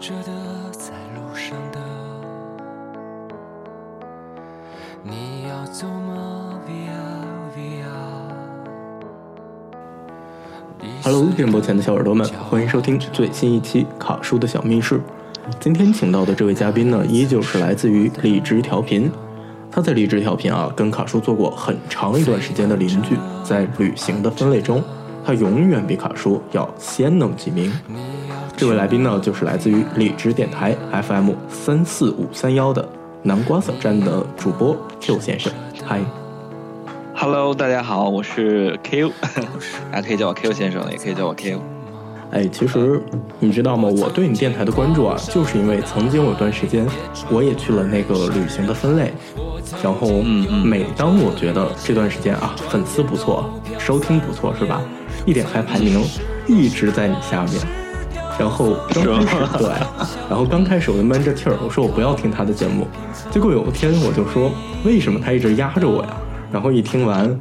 着的，在路上的。你要走吗？Via Via。Hello，电波前的小耳朵们，欢迎收听最新一期卡叔的小密室。今天请到的这位嘉宾呢，依旧是来自于荔枝调频。他在荔枝调频啊，跟卡叔做过很长一段时间的邻居。在旅行的分类中，他永远比卡叔要先弄几名。这位来宾呢，就是来自于荔枝电台 FM 三四五三幺的南瓜小站的主播 Q 先生。嗨，Hello，大家好，我是 Q，大家 可以叫我 Q 先生，也可以叫我 Q。哎，其实你知道吗？我对你电台的关注啊，就是因为曾经有段时间，我也去了那个旅行的分类，然后每当我觉得这段时间啊，粉丝不错，收听不错，是吧？一点开排名一直在你下面，然后刚开始对，然后刚开始我就闷着气儿，我说我不要听他的节目，结果有一天我就说，为什么他一直压着我呀？然后一听完，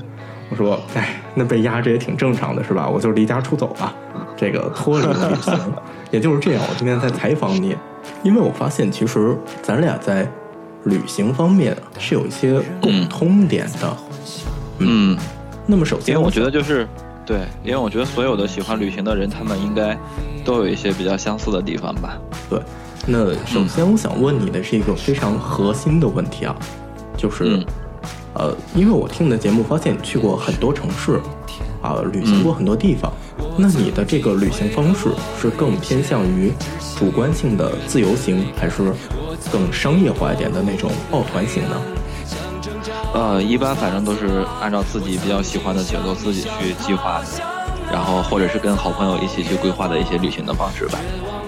我说，哎，那被压着也挺正常的，是吧？我就离家出走吧，这个脱离了旅行。也就是这样，我今天在采访你，因为我发现其实咱俩在旅行方面是有一些共通点的。嗯，那么首先，我觉得就是对，因为我觉得所有的喜欢旅行的人，他们应该都有一些比较相似的地方吧。对，那首先我想问你的是一个非常核心的问题啊，就是，嗯呃，因为我听你的节目发现你去过很多城市，啊、旅行过很多地方，那你的这个旅行方式是更偏向于主观性的自由行，还是更商业化一点的那种抱团型呢？呃，一般反正都是按照自己比较喜欢的节奏自己去计划的，然后或者是跟好朋友一起去规划的一些旅行的方式吧。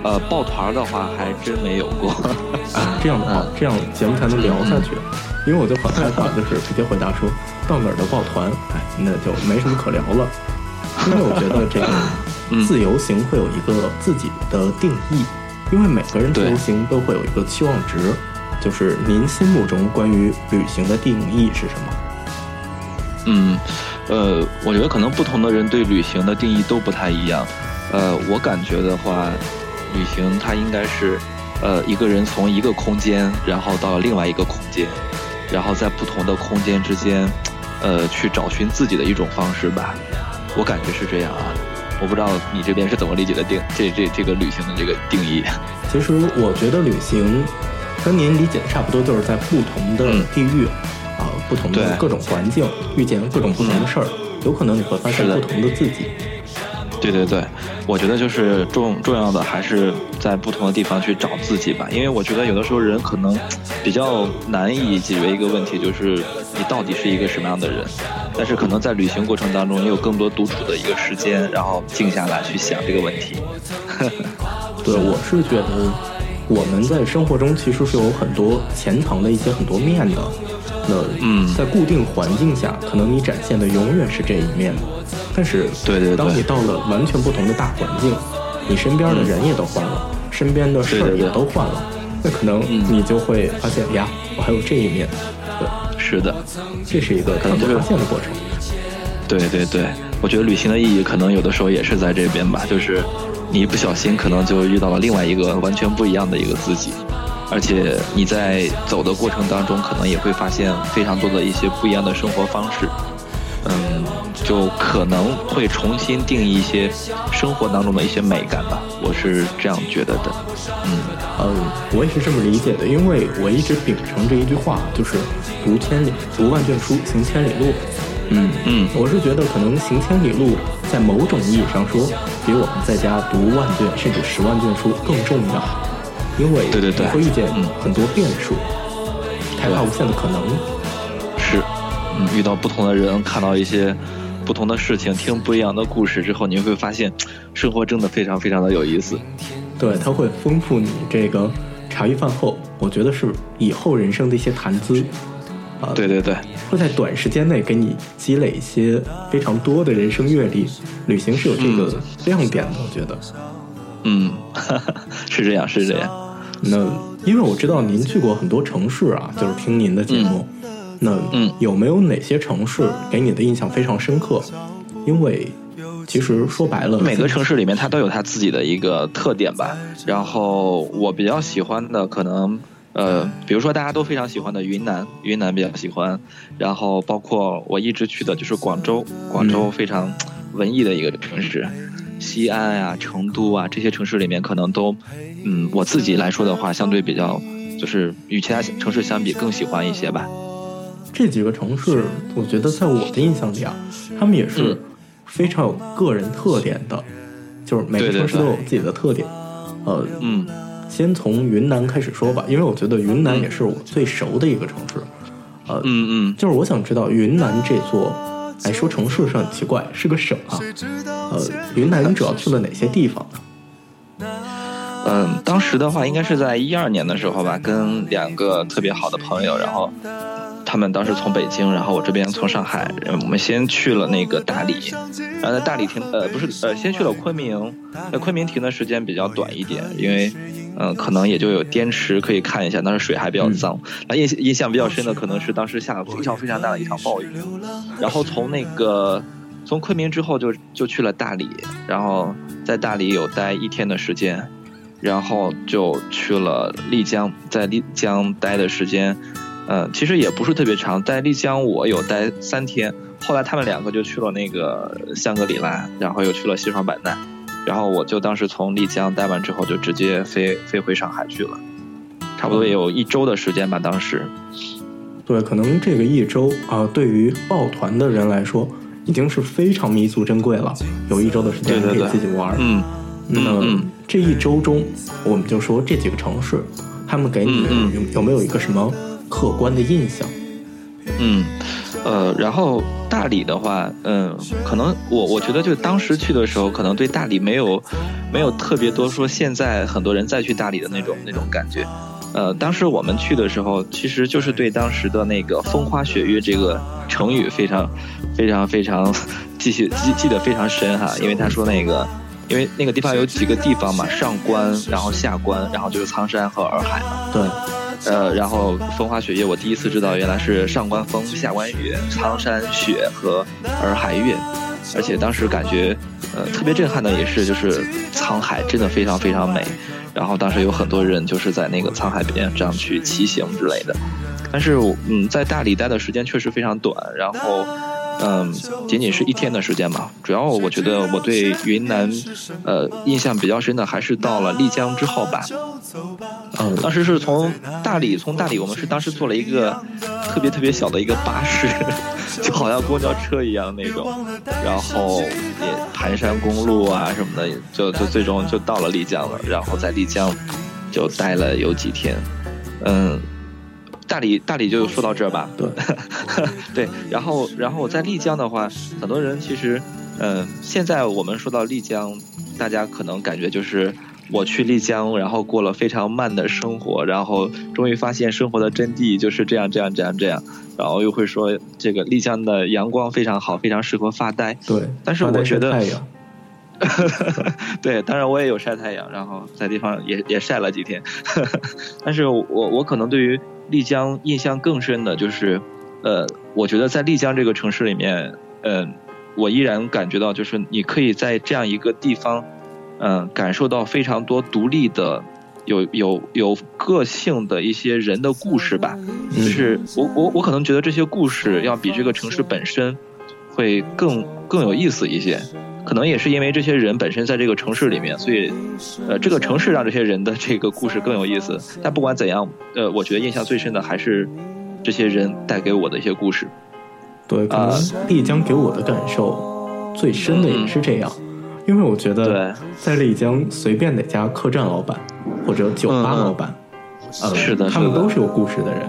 呃，抱团的话还真没有过。啊，这样的话，这样节目才能聊下去。因为我就很害怕，就是直接回答说到哪儿都抱团，哎，那就没什么可聊了。因为我觉得这个嗯自由行会有一个自己的定义，因为每个人自由行都会有一个期望值，就是您心目中关于旅行的定义是什么？嗯，呃，我觉得可能不同的人对旅行的定义都不太一样。呃，我感觉的话，旅行它应该是，呃，一个人从一个空间，然后到另外一个空间，然后在不同的空间之间，呃，去找寻自己的一种方式吧。我感觉是这样啊，我不知道你这边是怎么理解的定这这这个旅行的这个定义。其实我觉得旅行跟您理解的差不多，就是在不同的嗯地域啊、不同的各种环境，遇见各种不同的事儿，有可能你会发现不同的自己。对对对，我觉得就是重重要的还是在不同的地方去找自己吧，因为我觉得有的时候人可能比较难以解决一个问题，就是你到底是一个什么样的人。但是可能在旅行过程当中，你有更多独处的一个时间，然后静下来去想这个问题。对，我是觉得我们在生活中其实是有很多潜藏的一些很多面的。那嗯。在固定环境下，可能你展现的永远是这一面，但是对对对。当你到了完全不同的大环境，你身边的人也都换了，身边的事儿也都换了，那可能嗯。你就会发现呀，我还有这一面。对，是的，这是一个可能就是发现的过程。对对对，我觉得旅行的意义可能有的时候也是在这边吧，就是你一不小心可能就遇到了另外一个完全不一样的一个自己，而且你在走的过程当中，可能也会发现非常多的一些不一样的生活方式，嗯，就可能会重新定义一些生活当中的一些美感吧，我是这样觉得的，嗯嗯，我也是这么理解的，因为我一直秉承着一句话，就是读千里，读万卷书，行千里路。嗯嗯我是觉得可能行千里路，在某种意义上说，比我们在家读万卷甚至十万卷书更重要，因为对对对你会遇见嗯很多变数，开发无限的可能。是，嗯，遇到不同的人，看到一些不同的事情，听不一样的故事之后，你会发现，生活真的非常非常的有意思。对，它会丰富你这个茶余饭后，我觉得是以后人生的一些谈资。啊，对对对，会在短时间内给你积累一些非常多的人生阅历。旅行是有这个亮点的，我觉得。嗯，是这样，是这样。那因为我知道您去过很多城市啊，就是听您的节目。那嗯有没有哪些城市给你的印象非常深刻？因为其实说白了，每个城市里面它都有它自己的一个特点吧。然后我比较喜欢的可能，呃，比如说大家都非常喜欢的云南，云南比较喜欢。然后包括我一直去的就是广州，广州非常文艺的一个城市。西安啊，成都啊，这些城市里面可能都，嗯，我自己来说的话，相对比较，就是与其他城市相比更喜欢一些吧。这几个城市，我觉得在我的印象里啊，他们也是非常有个人特点的，就是每个城市都有自己的特点。呃，嗯，先从云南开始说吧，因为我觉得云南也是我最熟的一个城市。呃，嗯嗯，就是我想知道云南这座。哎，说城市是很奇怪，是个省啊。呃，云南你主要去了哪些地方呢？嗯，当时的话应该是在一二年的时候吧，跟两个特别好的朋友，然后。他们当时从北京，然后我这边从上海，我们先去了那个大理，然后在大理停，呃，不是，呃，先去了昆明，在昆明停的时间比较短一点，因为，嗯，可能也就有滇池可以看一下，但是水还比较脏。那印印象比较深的可能是当时下了非常非常大的一场暴雨，然后从那个从昆明之后就就去了大理，然后在大理有待一天的时间，然后就去了丽江，在丽江待的时间。嗯，其实也不是特别长，在丽江我有待三天，后来他们两个就去了那个香格里拉，然后又去了西双版纳，然后我就当时从丽江待完之后就直接飞飞回上海去了，差不多也有一周的时间吧，当时。对，可能这个一周啊，对于抱团的人来说，已经是非常弥足珍贵了，有一周的时间可以自己玩。嗯，那这一周中，我们就说这几个城市，他们给你有有没有一个什么？客观的印象，嗯，呃，然后大理的话，嗯，可能我我觉得就当时去的时候，可能对大理没有没有特别多说现在很多人再去大理的那种那种感觉，呃，当时我们去的时候，其实就是对当时的那个风花雪月这个成语非常非常非常记记记得非常深哈，因为他说那个，因为那个地方有几个地方嘛，上关，然后下关，然后就是苍山和洱海嘛，对。呃，然后风花雪月，我第一次知道原来是上关风，下关雨，苍山雪和洱海月，而且当时感觉，呃，特别震撼的也是，就是沧海真的非常非常美，然后当时有很多人就是在那个沧海边这样去骑行之类的，但是嗯，在大理待的时间确实非常短，然后。嗯，仅仅是一天的时间嘛。主要我觉得我对云南，呃，印象比较深的还是到了丽江之后吧。嗯，当时是从大理，从大理我们是当时坐了一个特别特别小的一个巴士，就好像公交车一样那种。然后也盘山公路啊什么的，就就最终就到了丽江了。然后在丽江就待了有几天，嗯。大理，大理就说到这儿吧。对，对，然后，然后在丽江的话，很多人其实，嗯，现在我们说到丽江，大家可能感觉就是我去丽江，然后过了非常慢的生活，然后终于发现生活的真谛就是这样，这样，这样，这样，然后又会说这个丽江的阳光非常好，非常适合发呆。对，但是我觉得。对，当然我也有晒太阳，然后在地方也也晒了几天，但是我我可能对于。丽江印象更深的就是，呃，我觉得在丽江这个城市里面，嗯，我依然感觉到就是你可以在这样一个地方，嗯，感受到非常多独立的、有有有个性的一些人的故事吧。就是我我我可能觉得这些故事要比这个城市本身会更更有意思一些。可能也是因为这些人本身在这个城市里面，所以，呃，这个城市让这些人的这个故事更有意思。但不管怎样，呃，我觉得印象最深的还是这些人带给我的一些故事。对，可能丽江给我的感受最深的也是这样，因为我觉得在丽江随便哪家客栈老板或者酒吧老板，呃，是的，他们都是有故事的人。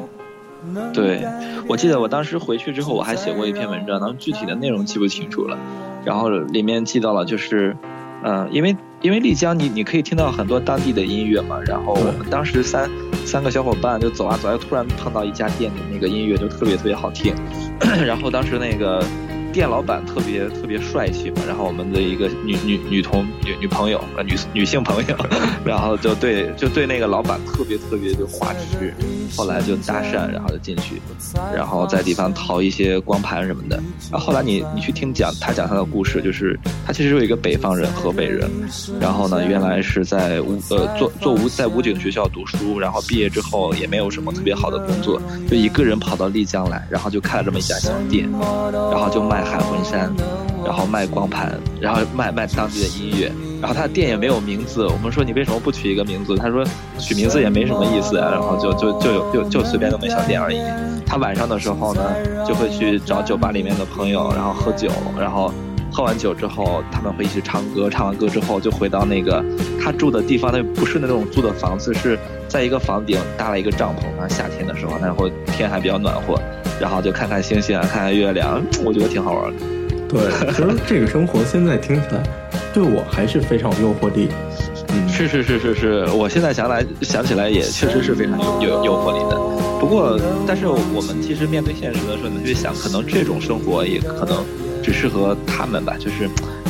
对，我记得我当时回去之后，我还写过一篇文章，然后具体的内容记不清楚了。然后里面记到了，就是，嗯，因为因为丽江，你你可以听到很多当地的音乐嘛。然后我们当时三三个小伙伴就走啊走，啊，突然碰到一家店的那个音乐就特别特别好听。然后当时那个店老板特别特别帅气嘛，然后我们的一个女女女同女女朋友呃女女性朋友，然后就对就对那个老板特别特别就花痴，后来就搭讪，然后就进去，然后在地方淘一些光盘什么的。然后后来你你去听讲他讲他的故事，就是他其实有一个北方人，河北人，然后呢原来是在武呃做做武在武警学校读书，然后毕业之后也没有什么特别好的工作，就一个人跑到丽江来，然后就开了这么一家小店，然后就卖海魂衫，然后卖光盘，然后卖卖当地的音乐，然后他的店也没有名字。我们说你为什么不取一个名字？他说取名字也没什么意思，然后就就就有就就随便弄个小店而已。他晚上的时候呢，就会去找酒吧里面的朋友，然后喝酒，然后喝完酒之后他们会一起唱歌，唱完歌之后就回到那个他住的地方，那不是那种租的房子，是在一个房顶搭了一个帐篷，然后夏天的时候，然后天还比较暖和。然后就看看星星啊，看看月亮，我觉得挺好玩的。对，其实这个生活现在听起来，对我还是非常有诱惑力。嗯，是是是是是，我现在想来想起来也确实是非常有有诱惑力的。不过，但是我们其实面对现实的时候，你去想，可能这种生活也可能只适合他们吧。就是，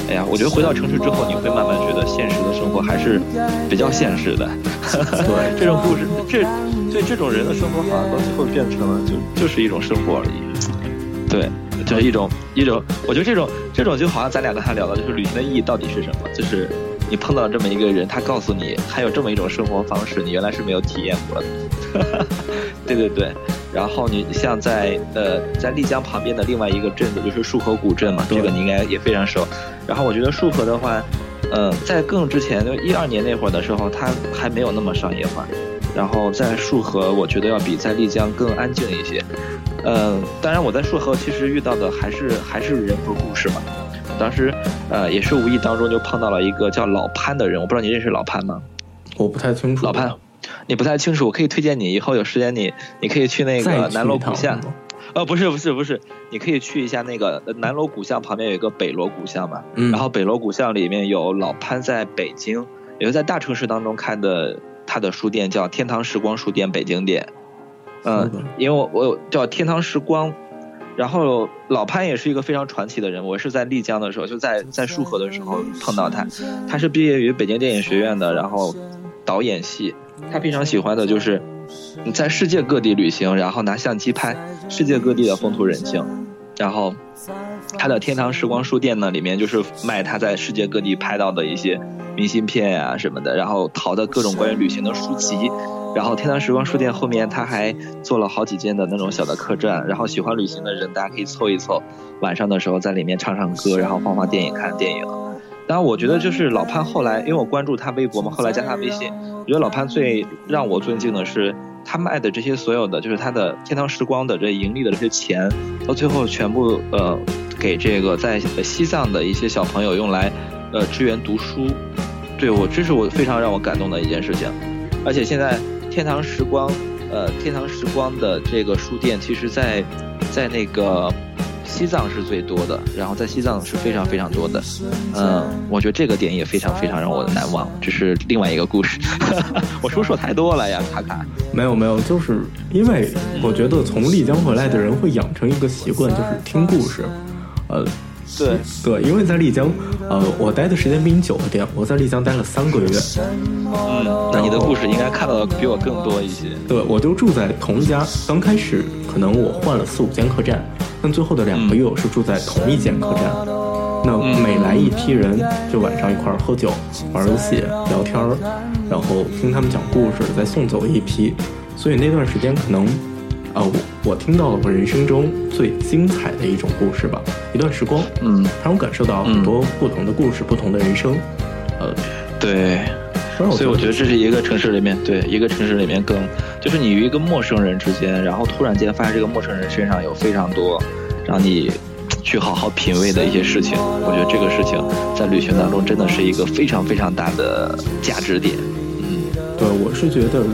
哎呀，我觉得回到城市之后，你会慢慢觉得现实的生活还是比较现实的。对，这种故事，这。对这种人的生活，好像到最后变成了就就是一种生活而已。对，就是一种一种，我觉得这种这种就好像咱俩刚才聊的，就是旅行的意义到底是什么？就是你碰到这么一个人，他告诉你还有这么一种生活方式，你原来是没有体验过的。对对对。然后你像在呃在丽江旁边的另外一个镇子，就是束河古镇嘛，这个你应该也非常熟。然后我觉得束河的话，呃，在更之前就一二年那会儿的时候，它还没有那么商业化。然后在束河，我觉得要比在丽江更安静一些。嗯，当然我在束河其实遇到的还是 还是人和故事嘛。当时呃也是无意当中就碰到了一个叫老潘的人，我不知道你认识老潘吗？我不太清楚。老潘，你不太清楚，我可以推荐你，以后有时间你你可以去那个南锣鼓巷。呃，不是不是不是，你可以去一下那个南锣鼓巷旁边有一个北锣鼓巷嘛。嗯。然后北锣鼓巷里面有老潘在北京，也是在大城市当中开的。他的书店叫天堂时光书店北京店，嗯，因为我我有叫天堂时光，然后老潘也是一个非常传奇的人，我是在丽江的时候就在在束河的时候碰到他，他是毕业于北京电影学院的，然后导演系，他非常喜欢的就是你在世界各地旅行，然后拿相机拍世界各地的风土人情，然后他的天堂时光书店呢里面就是卖他在世界各地拍到的一些。明信片呀什么的，然后淘的各种关于旅行的书籍，然后天堂时光书店后面他还做了好几间的那种小的客栈，然后喜欢旅行的人大家可以凑一凑，晚上的时候在里面唱唱歌，然后放放电影看电影。然后，我觉得就是老潘后来，因为我关注他微博嘛，后来加他微信，我觉得老潘最让我尊敬的是他卖的这些所有的，就是他的天堂时光的这盈利的这些钱，到最后全部呃给这个在西藏的一些小朋友用来。呃，支援读书，对我这是我非常让我感动的一件事情，而且现在天堂时光，呃，天堂时光的这个书店，其实，在在那个西藏是最多的，然后在西藏是非常非常多的，嗯，我觉得这个点也非常非常让我的难忘，这是另外一个故事，我说说太多了呀，卡卡，没有没有，就是因为我觉得从丽江回来的人会养成一个习惯，就是听故事，呃。对对，因为在丽江，呃，我待的时间比你久一点，我在丽江待了三个月。嗯，那你的故事应该看到的比我更多一些。对，我就住在同一家，刚开始可能我换了四五间客栈，但最后的两个月我是住在同一间客栈。那每来一批人，就晚上一块儿喝酒、玩游戏、聊天儿，然后听他们讲故事，再送走一批。所以那段时间可能。啊，我我听到了我人生中最精彩的一种故事吧，一段时光，嗯，让我感受到很多不同的故事，不同的人生，呃，对，所以我觉得这是一个城市里面，对一个城市里面更，就是你与一个陌生人之间，然后突然间发现这个陌生人身上有非常多让你去好好品味的一些事情，我觉得这个事情在旅行当中真的是一个非常非常大的价值点，嗯，对，我是觉得。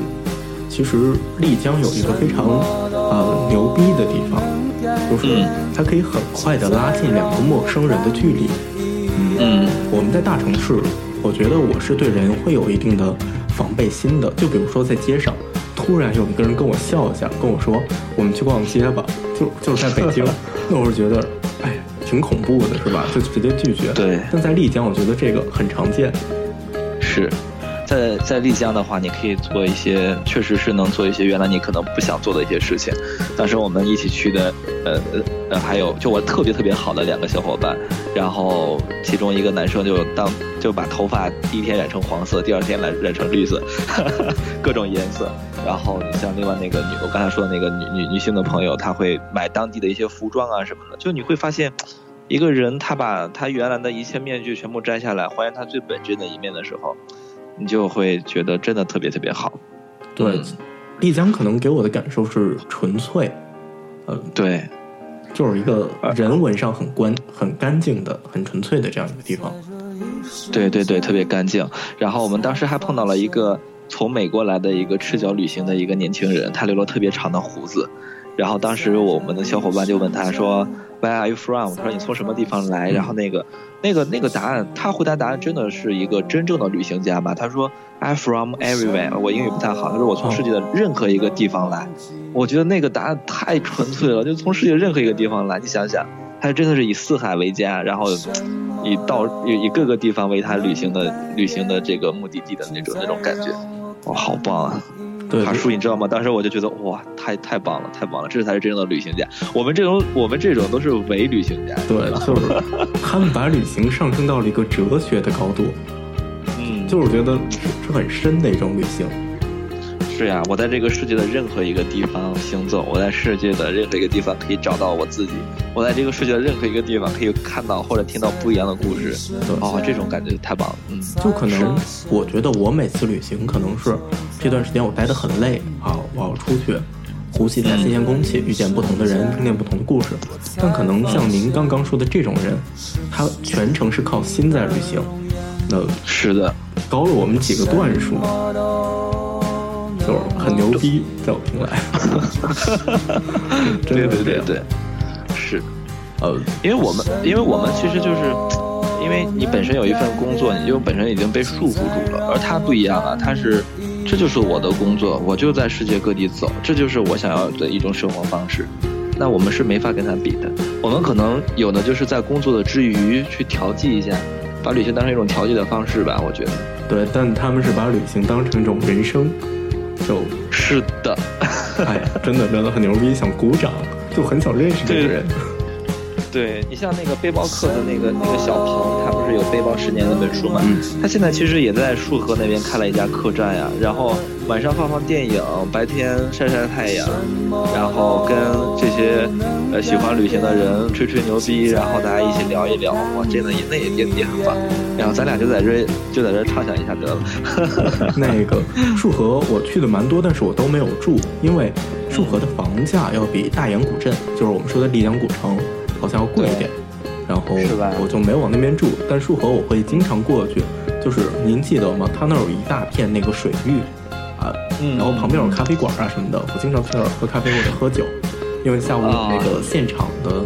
其实丽江有一个非常呃牛逼的地方，就是它可以很快的拉近两个陌生人的距离。嗯，我们在大城市，我觉得我是对人会有一定的防备心的。就比如说在街上，突然有一个人跟我笑一下，跟我说我们去逛街吧，就就是在北京，那我是觉得，哎，挺恐怖的，是吧？就直接拒绝。对。但在丽江，我觉得这个很常见。是。在在丽江的话，你可以做一些，确实是能做一些原来你可能不想做的一些事情。当时我们一起去的，呃呃，还有就我特别特别好的两个小伙伴，然后其中一个男生就当就把头发第一天染成黄色，第二天来染成绿色，各种颜色。然后你像另外那个女，我刚才说的那个女女女性的朋友，她会买当地的一些服装啊什么的。就你会发现，一个人他把他原来的一切面具全部摘下来，还原他最本真的一面的时候。你就会觉得真的特别特别好，对，丽江可能给我的感受是纯粹，呃，对，就是一个人文上很干、很干净的、很纯粹的这样一个地方。对对对，特别干净。然后我们当时还碰到了一个从美国来的一个赤脚旅行的一个年轻人，他留了特别长的胡子。然后当时我们的小伙伴就问他说：“Where are you from？” 他说：“你从什么地方来？”然后那个。那个那个答案，他回答答案真的是一个真正的旅行家吧？他说：“I'm from everywhere。”我英语不太好，他说：“我从世界的任何一个地方来。”我觉得那个答案太纯粹了，就从世界任何一个地方来。你想想，他真的是以四海为家，然后以到以以各个地方为他旅行的旅行的这个目的地的那种那种感觉，哇，好棒啊！卡叔，你知道吗？当时我就觉得哇，太太棒了，太棒了，这才是真正的旅行家。我们这种我们这种都是伪旅行家。对，就是 他们把旅行上升到了一个哲学的高度。嗯，就是觉得是很深的一种旅行。是呀，我在这个世界的任何一个地方行走，我在世界的任何一个地方可以找到我自己，我在这个世界的任何一个地方可以看到或者听到不一样的故事。哦，这种感觉太棒了。嗯，就可能我觉得我每次旅行可能是这段时间我待得很累啊，我要出去呼吸一下新鲜空气，遇见不同的人，听见不同的故事。但可能像您刚刚说的这种人，他全程是靠心在旅行，那是的，高了我们几个段数。就是很牛逼，在我听来，对对对对，是，呃，因为我们，因为我们其实就是，因为你本身有一份工作，你就本身已经被束缚住了，而他不一样啊，他是，这就是我的工作，我就在世界各地走，这就是我想要的一种生活方式，那我们是没法跟他比的，我们可能有的就是在工作的之余去调剂一下，把旅行当成一种调剂的方式吧，我觉得，对，但他们是把旅行当成一种人生。就是的，哎，真的真的很牛逼，想鼓掌，就很想认识这个人。对你像那个背包客的那个那个小鹏，他不是有《背包十年》那本书吗？他现在其实也在束河那边开了一家客栈呀，然后晚上放放电影，白天晒晒太阳，然后跟这些呃喜欢旅行的人吹吹牛逼，然后大家一起聊一聊，哇，真的也那也也也很棒。然后咱俩就在这就在这畅想一下得了。那个束河我去的蛮多，但是我都没有住，因为束河的房价要比大研古镇，就是我们说的丽江古城。好像要贵一点，然后我就没往那边住。但束河我会经常过去，就是您记得吗？它那儿有一大片那个水域啊，然后旁边有咖啡馆啊什么的。我经常去那儿喝咖啡或者喝酒，因为下午有那个现场的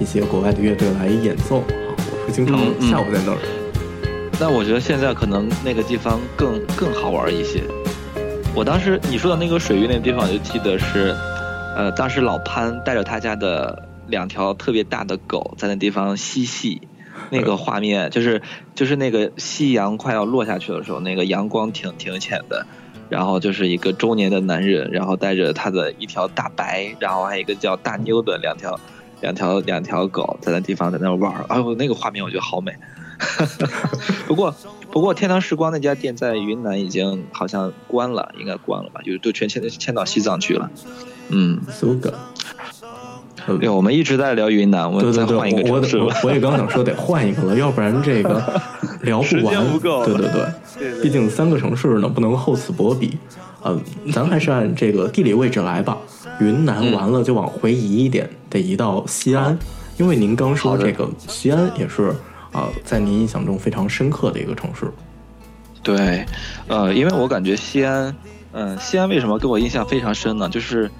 一些国外的乐队来演奏啊，我是经常下午在那儿。但我觉得现在可能那个地方更更好玩一些。我当时你说的那个水域那个地方，我就记得是，呃，当时老潘带着他家的。两条特别大的狗在那地方嬉戏，那个画面就是就是那个夕阳快要落下去的时候，那个阳光挺挺浅的，然后就是一个中年的男人，然后带着他的一条大白，然后还有一个叫大妞的两条两条两条狗在那地方在那玩儿，哎呦那个画面我觉得好美。不过不过天堂时光那家店在云南已经好像关了，应该关了吧？就是都全迁迁到西藏去了。嗯，苏格。对，我们一直在聊云南，我们再换一个城市。我我也刚想说得换一个了，要不然这个 聊不完。对对对，毕竟三个城市呢，不能厚此薄彼。嗯，咱还是按这个地理位置来吧。云南完了就往回移一点，得移到西安，因为您刚说这个西安也是啊，在您印象中非常深刻的一个城市。对，呃，因为我感觉西安，嗯，西安为什么给我印象非常深呢？就是。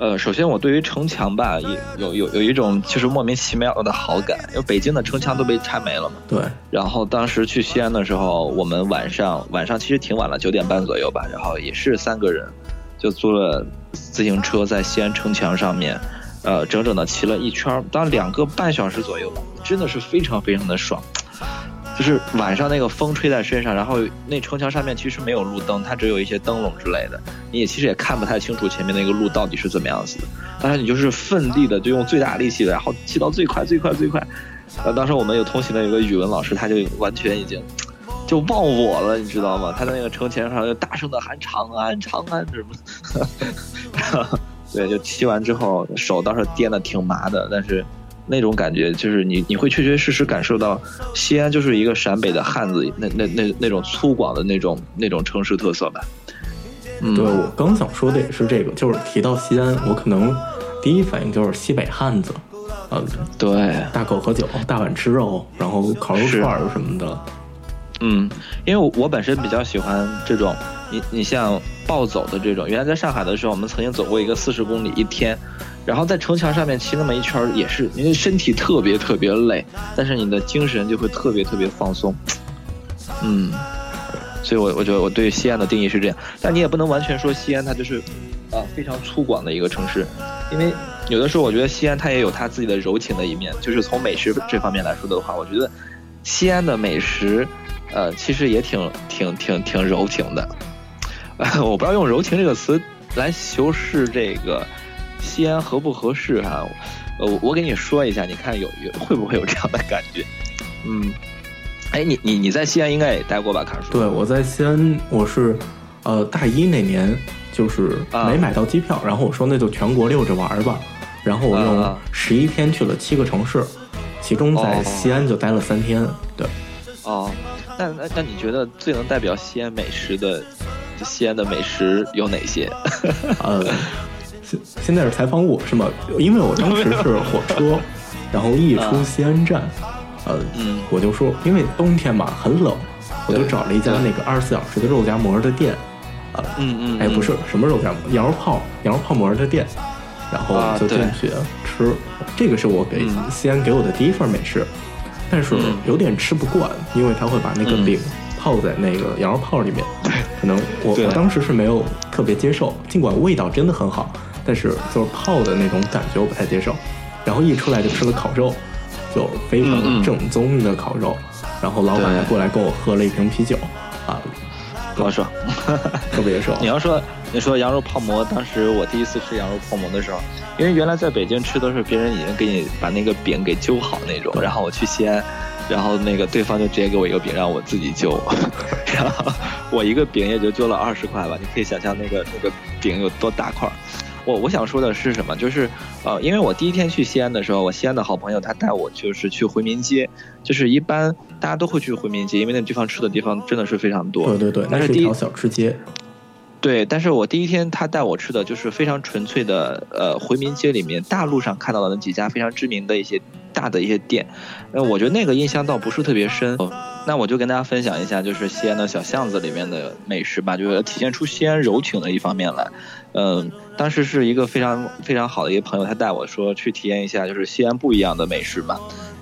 呃，首先我对于城墙吧，也有有有一种就是莫名其妙的好感，因为北京的城墙都被拆没了嘛。对。然后当时去西安的时候，我们晚上晚上其实挺晚了，九点半左右吧。然后也是三个人，就租了自行车在西安城墙上面，呃，整整的骑了一圈，当两个半小时左右。真的是非常非常的爽。就是晚上那个风吹在身上，然后那城墙上面其实没有路灯，它只有一些灯笼之类的，你也其实也看不太清楚前面那个路到底是怎么样子的。但是你就是奋力的，就用最大力气的，然后骑到最快最快最快。呃，当时我们有同行的有个语文老师，他就完全已经就忘我了，你知道吗？他在那个城墙上就大声的喊长安长安什么。对，就骑完之后手倒是颠的挺麻的，但是。那种感觉就是你，你会确确实实感受到西安就是一个陕北的汉子，那那那那种粗犷的那种那种城市特色吧。嗯，对我刚想说的也是这个，就是提到西安，我可能第一反应就是西北汉子，嗯，对，大口喝酒，大碗吃肉，然后烤肉串儿什么的。嗯，因为我本身比较喜欢这种，你你像暴走的这种，原来在上海的时候，我们曾经走过一个四十公里一天。然后在城墙上面骑那么一圈也是，因为身体特别特别累，但是你的精神就会特别特别放松。嗯，所以我我觉得我对西安的定义是这样，但你也不能完全说西安它就是啊非常粗犷的一个城市，因为有的时候我觉得西安它也有它自己的柔情的一面，就是从美食这方面来说的话，我觉得西安的美食呃其实也挺挺挺挺柔情的，我不知道用柔情这个词来修饰这个。西安合不合适哈？呃，我给你说一下，你看有有会不会有这样的感觉？嗯，哎，你你你在西安应该也待过吧？卡叔。对，我在西安，我是呃大一那年，就是没买到机票，然后我说那就全国溜着玩吧，然后我用十一天去了七个城市，其中在西安就待了三天。对。哦，那那那你觉得最能代表西安美食的西安的美食有哪些？呃。现在是采访我是吗？因为我当时是火车，然后一出西安站，呃，我就说，因为冬天嘛很冷，我就找了一家那个二十四小时的肉夹馍的店，啊，嗯嗯，哎，不是什么肉夹馍，羊肉泡羊肉泡馍的店，然后就进去吃，这个是我给西安给我的第一份美食，但是有点吃不惯，因为他会把那个饼泡在那个羊肉泡里面，可能我我当时是没有特别接受，尽管味道真的很好。但是就是泡的那种感觉我不太接受，然后一出来就吃了烤肉，就非常正宗的烤肉，然后老板还过来跟我喝了一瓶啤酒，啊，多爽，特别爽。你要说你说羊肉泡馍，当时我第一次吃羊肉泡馍的时候，因为原来在北京吃都是别人已经给你把那个饼给揪好那种，然后我去西安，然后那个对方就直接给我一个饼让我自己揪，然后我一个饼也就揪了二十块吧，你可以想象那个那个饼有多大块。我我想说的是什么？就是，呃，因为我第一天去西安的时候，我西安的好朋友他带我就是去回民街，就是一般大家都会去回民街，因为那地方吃的地方真的是非常多。对对对，那是第一条小吃街。对，但是我第一天他带我吃的就是非常纯粹的，呃，回民街里面大路上看到的那几家非常知名的一些大的一些店，呃，我觉得那个印象倒不是特别深。那我就跟大家分享一下，就是西安的小巷子里面的美食吧，就是体现出西安柔情的一方面来。嗯，当时是一个非常非常好的一个朋友，他带我说去体验一下，就是西安不一样的美食嘛。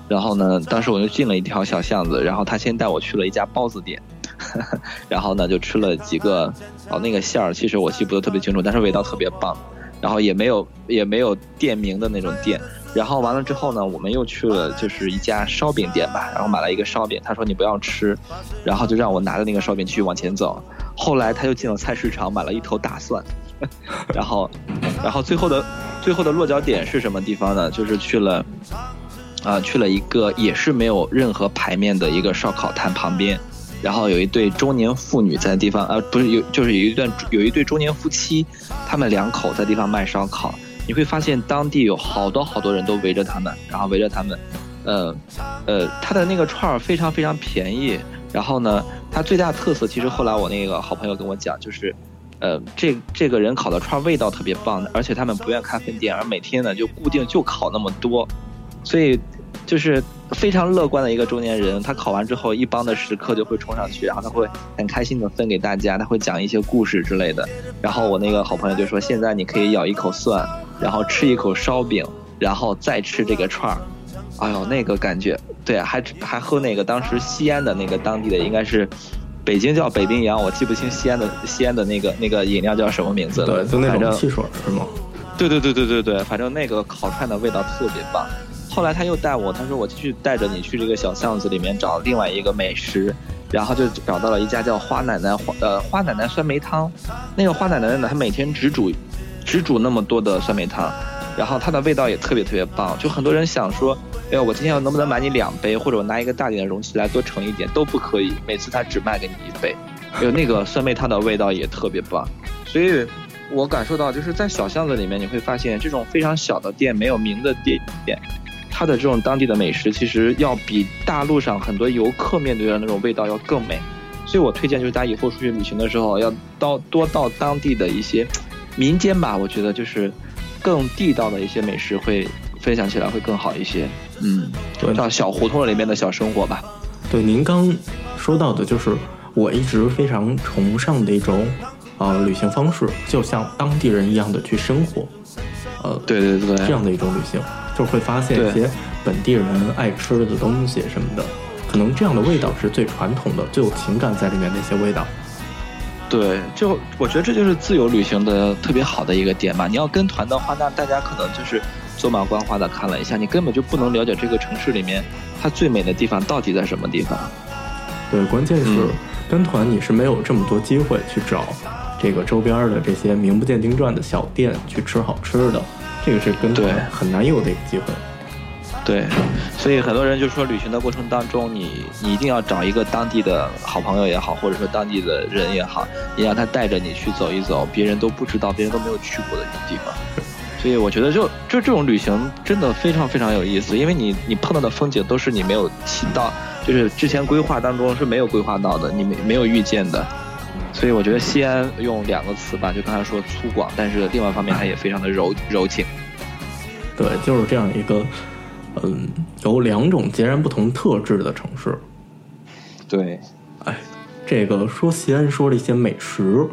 然后呢，当时我就进了一条小巷子，然后他先带我去了一家包子店。然后呢，就吃了几个哦，那个馅儿其实我记不得特别清楚，但是味道特别棒。然后也没有也没有店名的那种店。然后完了之后呢，我们又去了就是一家烧饼店吧，然后买了一个烧饼。他说你不要吃，然后就让我拿着那个烧饼继续往前走。后来他又进了菜市场买了一头大蒜。然后，然后最后的最后的落脚点是什么地方呢？就是去了啊，去了一个也是没有任何牌面的一个烧烤摊旁边。然后有一对中年妇女在地方，呃，不是有，就是有一段有一对中年夫妻，他们两口在地方卖烧烤。你会发现当地有好多好多人都围着他们，然后围着他们，呃，呃，他的那个串儿非常非常便宜。然后呢，他最大特色其实后来我那个好朋友跟我讲，就是，呃，这这个人烤的串儿味道特别棒，而且他们不愿开分店，而每天呢就固定就烤那么多，所以。就是非常乐观的一个中年人，他烤完之后，一帮的食客就会冲上去，然后他会很开心的分给大家，他会讲一些故事之类的。然后我那个好朋友就说：“现在你可以咬一口蒜，然后吃一口烧饼，然后再吃这个串儿。”哎呦，那个感觉，对，还还喝那个当时西安的那个当地的，应该是北京叫北冰洋，我记不清西安的西安的那个那个饮料叫什么名字了。对，就那种汽水是吗？对对对对对对，反正那个烤串的味道特别棒。后来他又带我，他说我继续带着你去这个小巷子里面找另外一个美食，然后就找到了一家叫花奶奶花呃花奶奶酸梅汤。那个花奶奶呢，她每天只煮只煮那么多的酸梅汤，然后它的味道也特别特别棒。就很多人想说，哎呀，我今天能不能买你两杯，或者我拿一个大点的容器来多盛一点都不可以。每次他只卖给你一杯，有那个酸梅汤的味道也特别棒，所以。我感受到，就是在小巷子里面，你会发现这种非常小的店、没有名的店，它的这种当地的美食，其实要比大陆上很多游客面对的那种味道要更美。所以我推荐，就是大家以后出去旅行的时候，要到多到当地的一些民间吧，我觉得就是更地道的一些美食，会分享起来会更好一些。嗯，到小胡同里面的小生活吧。对，您刚说到的就是我一直非常崇尚的一种。呃，旅行方式就像当地人一样的去生活，呃，对对对，这样的一种旅行，就会发现一些本地人爱吃的东西什么的，可能这样的味道是最传统的、最有情感在里面的一些味道。对，就我觉得这就是自由旅行的特别好的一个点嘛。你要跟团的话，那大家可能就是走马观花的看了一下，你根本就不能了解这个城市里面它最美的地方到底在什么地方。对，关键是跟团你是没有这么多机会去找。这个周边的这些名不见经传的小店去吃好吃的，这个是跟团很难有的一个机会。对，所以很多人就说，旅行的过程当中，你你一定要找一个当地的好朋友也好，或者说当地的人也好，你让他带着你去走一走，别人都不知道、别人都没有去过的地方。所以我觉得，就就这种旅行真的非常非常有意思，因为你你碰到的风景都是你没有提到，就是之前规划当中是没有规划到的，你没没有遇见的。所以我觉得西安用两个词吧，就刚才说粗犷，但是另外一方面它也非常的柔柔情。对，就是这样一个，嗯，有两种截然不同特质的城市。对，哎，这个说西安说了一些美食，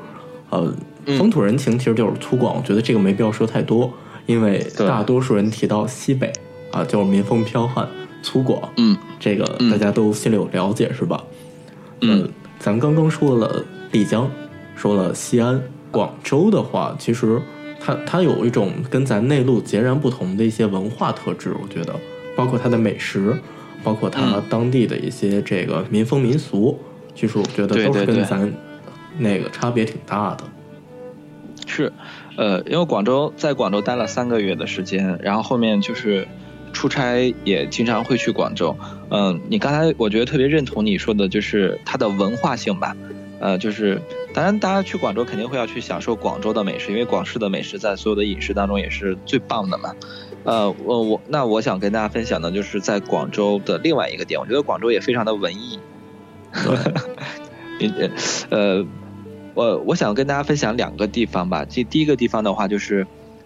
呃，风土人情其实就是粗犷，我觉得这个没必要说太多，因为大多数人提到西北啊，就是民风剽悍、粗犷，嗯，这个大家都心里有了解，是吧？嗯，咱刚刚说了。丽江，说了西安、广州的话，其实它它有一种跟咱内陆截然不同的一些文化特质，我觉得，包括它的美食，包括它当地的一些这个民风民俗，其实我觉得都是跟咱那个差别挺大的。是，呃，因为广州在广州待了三个月的时间，然后后面就是出差也经常会去广州。嗯，你刚才我觉得特别认同你说的，就是它的文化性吧。呃，就是当然，大家去广州肯定会要去享受广州的美食，因为广式的美食在所有的饮食当中也是最棒的嘛。呃，我我那我想跟大家分享的就是在广州的另外一个点，我觉得广州也非常的文艺。呃，我我想跟大家分享两个地方吧。这第一个地方的话就是，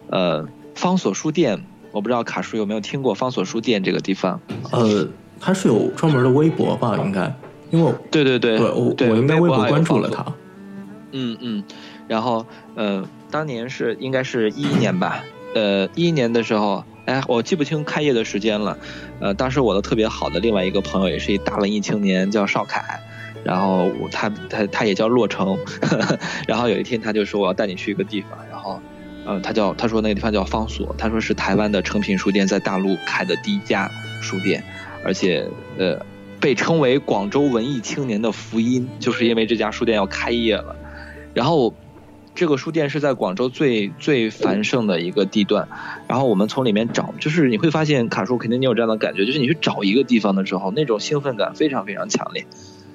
呃，方所书店，我不知道卡叔有没有听过方所书店这个地方。呃，它是有专门的微博吧？应该。因为对对对，我我应该微博关注了他。嗯嗯，然后呃，当年是应该是一一年吧，呃，一一年的时候，哎，我记不清开业的时间了。呃，当时我的特别好的另外一个朋友，也是一大文艺青年，叫邵凯，然后他他他也叫洛成，然后有一天他就说我要带你去一个地方，然后呃，他叫他说那个地方叫方所，他说是台湾的诚品书店在大陆开的第一家书店，而且呃。被称为广州文艺青年的福音，就是因为这家书店要开业了。然后，这个书店是在广州最最繁盛的一个地段。然后我们从里面找，就是你会发现，卡叔肯定你有这样的感觉，就是你去找一个地方的时候，那种兴奋感非常非常强烈。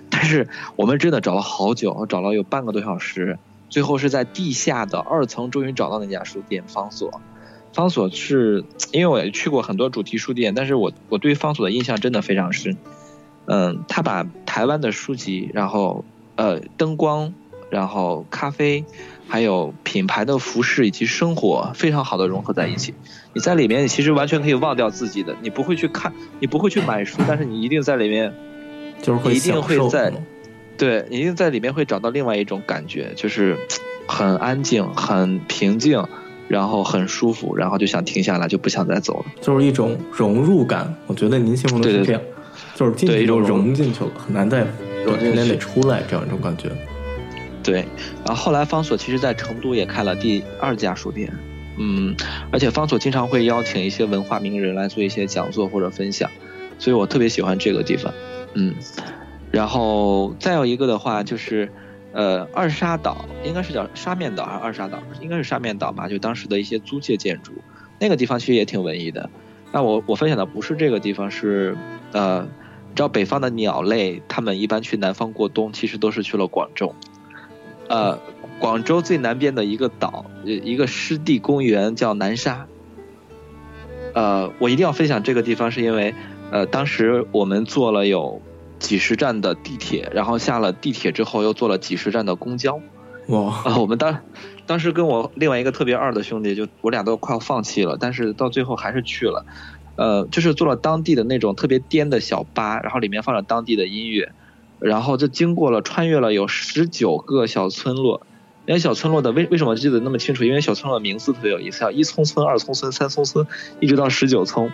但是我们真的找了好久，找了有半个多小时，最后是在地下的二层终于找到那家书店方所。方所是因为我也去过很多主题书店，但是我我对方所的印象真的非常深。嗯，他把台湾的书籍，然后呃灯光，然后咖啡，还有品牌的服饰以及生活，非常好的融合在一起。你在里面你其实完全可以忘掉自己的，你不会去看，你不会去买书，但是你一定在里面，就是一定会在，对，你一定在里面会找到另外一种感觉，就是很安静、很平静，然后很舒服，然后就想停下来，就不想再走了。就是一种融入感，我觉得您形容的是这样。就是进去就融进去了，很难再短时间内出来这样一种感觉。对，然后后来方所其实在成都也开了第二家书店，嗯，而且方所经常会邀请一些文化名人来做一些讲座或者分享，所以我特别喜欢这个地方。嗯，然后再有一个的话就是，呃，二沙岛应该是叫沙面岛还是二沙岛？应该是沙面岛吧？就当时的一些租界建筑，那个地方其实也挺文艺的。那我我分享的不是这个地方，是呃，你知道北方的鸟类，他们一般去南方过冬，其实都是去了广州。呃，广州最南边的一个岛，一个湿地公园叫南沙。呃，我一定要分享这个地方，是因为呃，当时我们坐了有几十站的地铁，然后下了地铁之后又坐了几十站的公交。哇！啊，我们当当时跟我另外一个特别二的兄弟，就我俩都快要放弃了，但是到最后还是去了。呃，就是坐了当地的那种特别颠的小巴，然后里面放着当地的音乐。然后就经过了，穿越了有十九个小村落，那些小村落的为为什么记得那么清楚？因为小村落名字特别有意思，叫一村村、二村村、三村村，一直到十九村。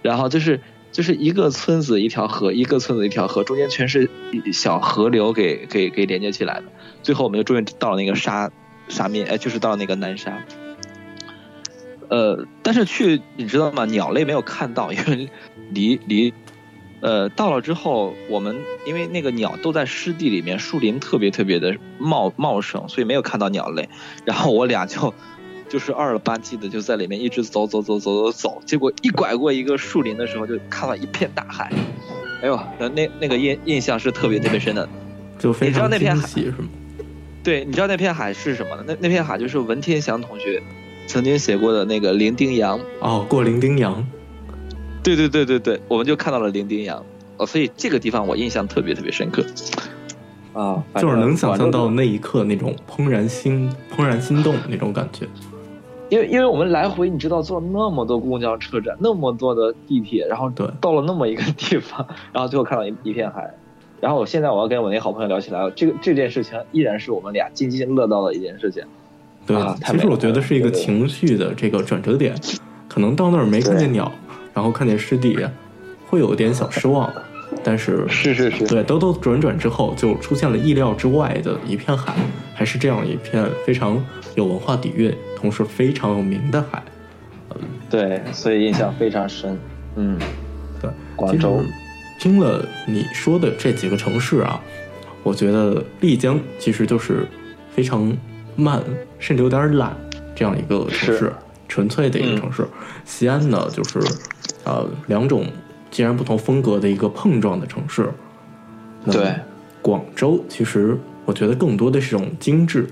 然后就是就是一个村子一条河，一个村子一条河，中间全是小河流给给给连接起来的。最后我们就终于到了那个沙沙面，哎，就是到那个南沙。呃，但是去你知道吗？鸟类没有看到，因为离离。呃，到了之后，我们因为那个鸟都在湿地里面，树林特别特别的茂茂盛，所以没有看到鸟类。然后我俩就就是二了吧唧的就在里面一直走走走走走走，结果一拐过一个树林的时候，就看到一片大海。哎呦，那那那个印印象是特别特别深的，就非常惊喜是吗？对，你知道那片海是什么？那那片海就是文天祥同学曾经写过的那个伶仃洋。哦，过伶仃洋。对对对对对，我们就看到了伶仃洋哦，所以这个地方我印象特别特别深刻啊，就是能想象到那一刻那种怦然心怦然心动那种感觉。因为因为我们来回你知道坐那么多公交车站，那么多的地铁，然后对到了那么一个地方，然后最后看到一一片海，然后我现在我要跟我那好朋友聊起来，这个这件事情依然是我们俩津津乐道的一件事情。对，啊其实我觉得是一个情绪的这个转折点，可能到那儿没看见鸟。然后看见湿地，会有点小失望，但是是是是，对兜兜转转之后，就出现了意料之外的一片海，还是这样一片非常有文化底蕴，同时非常有名的海。嗯，对，所以印象非常深。嗯，对，广州。听了你说的这几个城市啊，我觉得丽江其实就是非常慢，甚至有点懒这样一个城市，纯粹的一个城市。西安呢，就是。呃，两种截然不同风格的一个碰撞的城市。对，广州其实我觉得更多的是一种精致。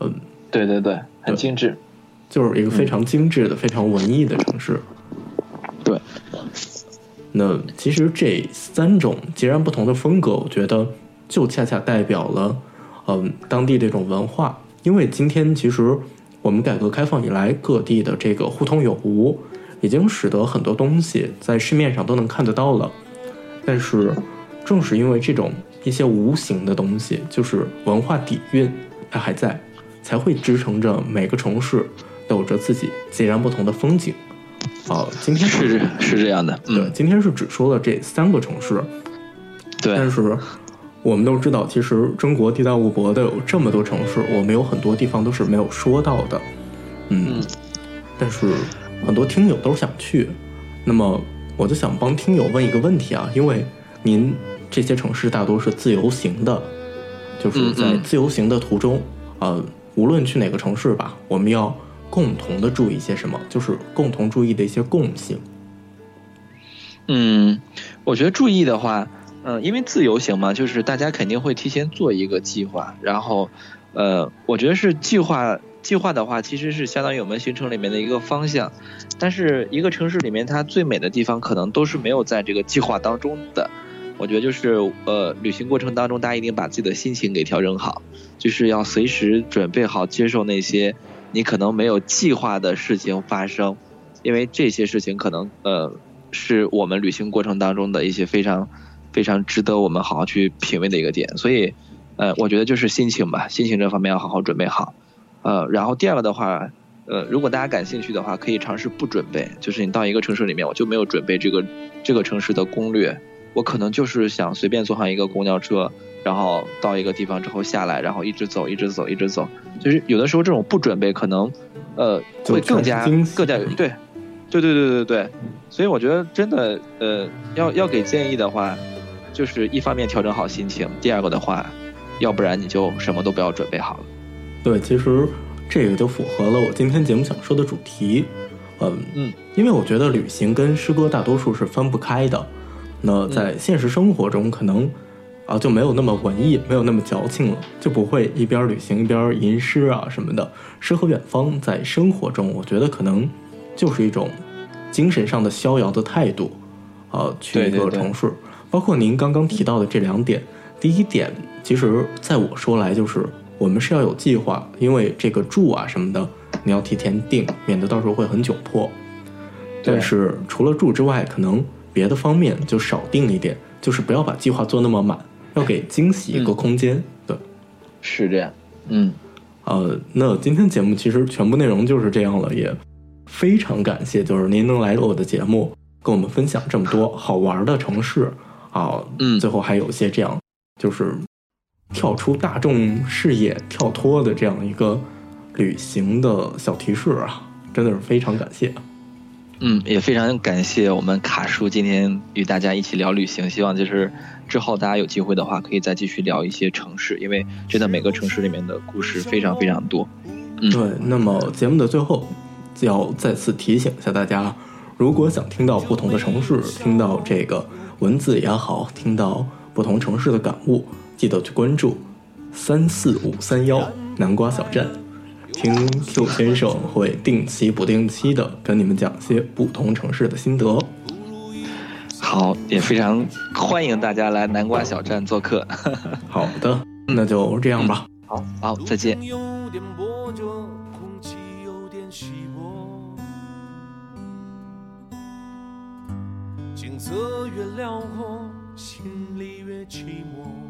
嗯，对对对，很精致，就是一个非常精致的、非常文艺的城市。对。那其实这三种截然不同的风格，我觉得就恰恰代表了嗯当地这种文化。因为今天其实我们改革开放以来，各地的这个互通有无。已经使得很多东西在市面上都能看得到了，但是正是因为这种一些无形的东西，就是文化底蕴，它还在，才会支撑着每个城市都有着自己截然不同的风景。哦，今天是是这样的，对，今天是只说了这三个城市，对，但是我们都知道，其实中国地大物博的有这么多城市，我们有很多地方都是没有说到的，嗯，但是。很多听友都想去，那么我就想帮听友问一个问题啊，因为您这些城市大多是自由行的，就是在自由行的途中，呃，无论去哪个城市吧，我们要共同的注意些什么？就是共同注意的一些共性。嗯，我觉得注意的话，嗯，因为自由行嘛，就是大家肯定会提前做一个计划，然后，呃，我觉得是计划。计划的话，其实是相当于我们行程里面的一个方向，但是一个城市里面它最美的地方，可能都是没有在这个计划当中的。我觉得就是呃，旅行过程当中，大家一定把自己的心情给调整好，就是要随时准备好接受那些你可能没有计划的事情发生，因为这些事情可能呃，是我们旅行过程当中的一些非常非常值得我们好好去品味的一个点。所以呃，我觉得就是心情吧，心情这方面要好好准备好。呃，然后第二个的话，呃，如果大家感兴趣的话，可以尝试不准备，就是你到一个城市里面，我就没有准备这个这个城市的攻略，我可能就是想随便坐上一个公交车，然后到一个地方之后下来，然后一直走，一直走，一直走。就是有的时候这种不准备，可能呃，会更加更加对，对对对对对，所以我觉得真的呃，要要给建议的话，就是一方面调整好心情，第二个的话，要不然你就什么都不要准备好了。对，其实这个就符合了我今天节目想说的主题，嗯嗯，因为我觉得旅行跟诗歌大多数是分不开的，那在现实生活中可能。啊，就没有那么文艺，没有那么矫情了，就不会一边旅行一边吟诗啊什么的。诗和远方在生活中，我觉得可能就是一种精神上的逍遥的态度。啊，去一个城市，包括您刚刚提到的这两点。第一点，其实在我说来，就是我们是要有计划，因为这个住啊什么的，你要提前定，免得到时候会很窘迫。但是除了住之外，可能别的方面就少定一点，就是不要把计划做那么满。要给惊喜一个空间，对，是这样，嗯，呃，那今天节目其实全部内容就是这样了，也非常感谢，就是您能来我的节目，跟我们分享这么多好玩的城市啊，嗯，最后还有一些这样，就是跳出大众视野、跳脱的这样一个旅行的小提示啊，真的是非常感谢。嗯，也非常感谢我们卡叔今天与大家一起聊旅行。希望就是之后大家有机会的话，可以再继续聊一些城市，因为真的每个城市里面的故事非常非常多。嗯，对。那么节目的最后，要再次提醒一下大家，如果想听到不同的城市，听到这个文字也好，听到不同城市的感悟，记得去关注三四五三幺南瓜小站。听 Q 先生会定期不定期的跟你们讲些不同城市的心得。好，也非常欢迎大家来南瓜小站做客。好的，那就这样吧。好，好，再见。景色越辽阔，心里越寂寞。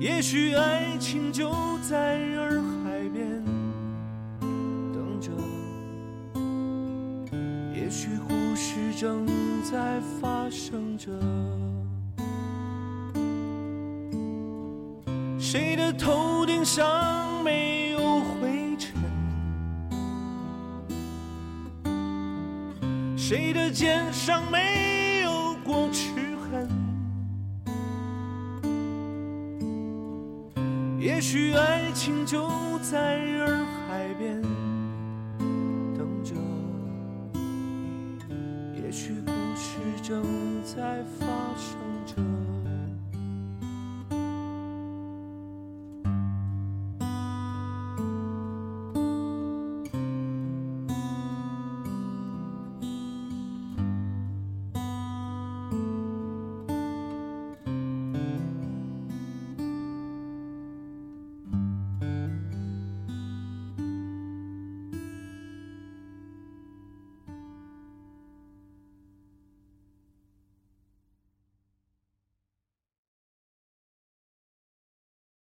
也许爱情就在洱海边等着，也许故事正在发生着。谁的头顶上没有灰尘？谁的肩上没有过去？许爱情就在耳